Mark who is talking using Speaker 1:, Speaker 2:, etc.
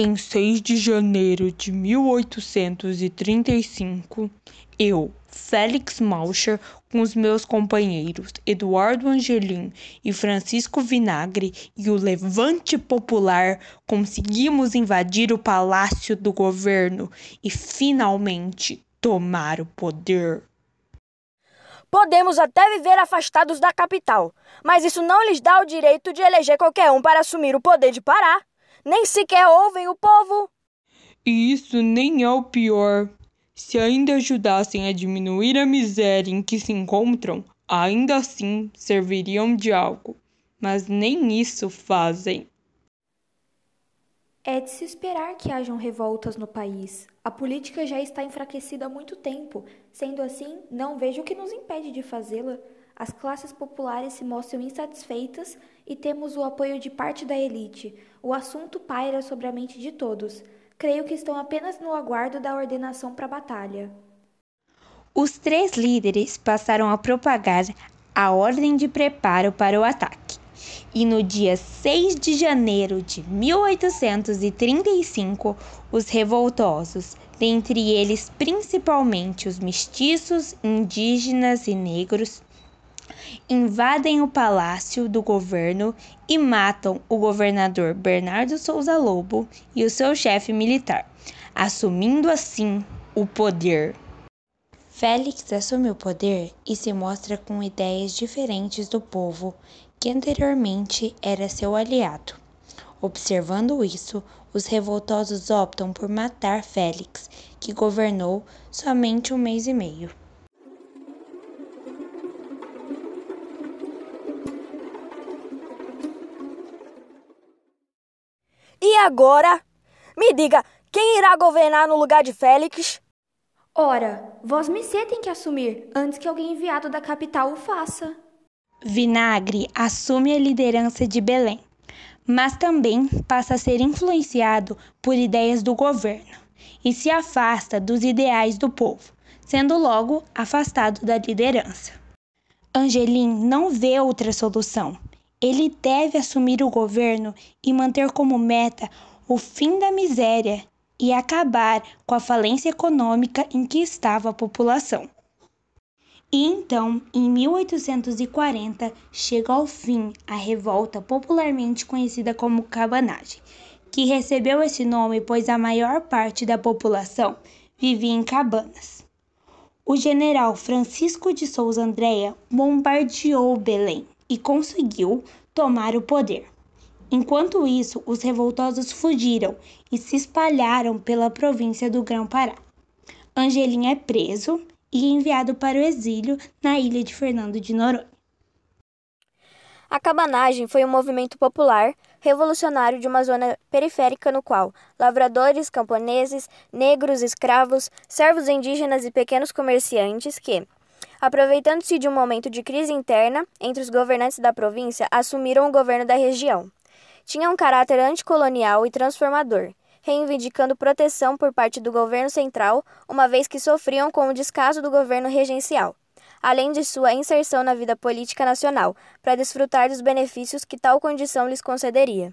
Speaker 1: Em 6 de janeiro de 1835, eu, Félix Malcher, com os meus companheiros Eduardo Angelim e Francisco Vinagre e o Levante Popular, conseguimos invadir o palácio do governo e finalmente tomar o poder.
Speaker 2: Podemos até viver afastados da capital, mas isso não lhes dá o direito de eleger qualquer um para assumir o poder de Pará nem sequer ouvem o povo.
Speaker 1: E isso nem é o pior. Se ainda ajudassem a diminuir a miséria em que se encontram, ainda assim serviriam de algo. Mas nem isso fazem.
Speaker 3: É de se esperar que hajam revoltas no país. A política já está enfraquecida há muito tempo. Sendo assim, não vejo o que nos impede de fazê-la. As classes populares se mostram insatisfeitas e temos o apoio de parte da elite. O assunto paira sobre a mente de todos. Creio que estão apenas no aguardo da ordenação para a batalha.
Speaker 4: Os três líderes passaram a propagar a ordem de preparo para o ataque. E no dia 6 de janeiro de 1835, os revoltosos, dentre eles principalmente os mestiços, indígenas e negros, invadem o palácio do governo e matam o governador Bernardo Souza Lobo e o seu chefe militar, assumindo assim o poder. Félix assume o poder e se mostra com ideias diferentes do povo, que anteriormente era seu aliado. Observando isso, os revoltosos optam por matar Félix, que governou somente um mês e meio.
Speaker 2: E agora? Me diga, quem irá governar no lugar de Félix?
Speaker 3: Ora, vós me tem que assumir antes que alguém enviado da capital o faça.
Speaker 4: Vinagre assume a liderança de Belém, mas também passa a ser influenciado por ideias do governo e se afasta dos ideais do povo, sendo logo afastado da liderança. Angelim não vê outra solução ele deve assumir o governo e manter como meta o fim da miséria e acabar com a falência econômica em que estava a população. E então, em 1840, chega ao fim a revolta popularmente conhecida como cabanagem, que recebeu esse nome pois a maior parte da população vivia em cabanas. O general Francisco de Souza Andréa bombardeou Belém e conseguiu tomar o poder. Enquanto isso, os revoltosos fugiram e se espalharam pela província do Grão-Pará. Angelim é preso e enviado para o exílio na ilha de Fernando de Noronha.
Speaker 2: A cabanagem foi um movimento popular revolucionário de uma zona periférica no qual lavradores, camponeses, negros, escravos, servos indígenas e pequenos comerciantes que, aproveitando-se de um momento de crise interna entre os governantes da província, assumiram o governo da região. Tinha um caráter anticolonial e transformador, reivindicando proteção por parte do governo central, uma vez que sofriam com o descaso do governo regencial, além de sua inserção na vida política nacional, para desfrutar dos benefícios que tal condição lhes concederia.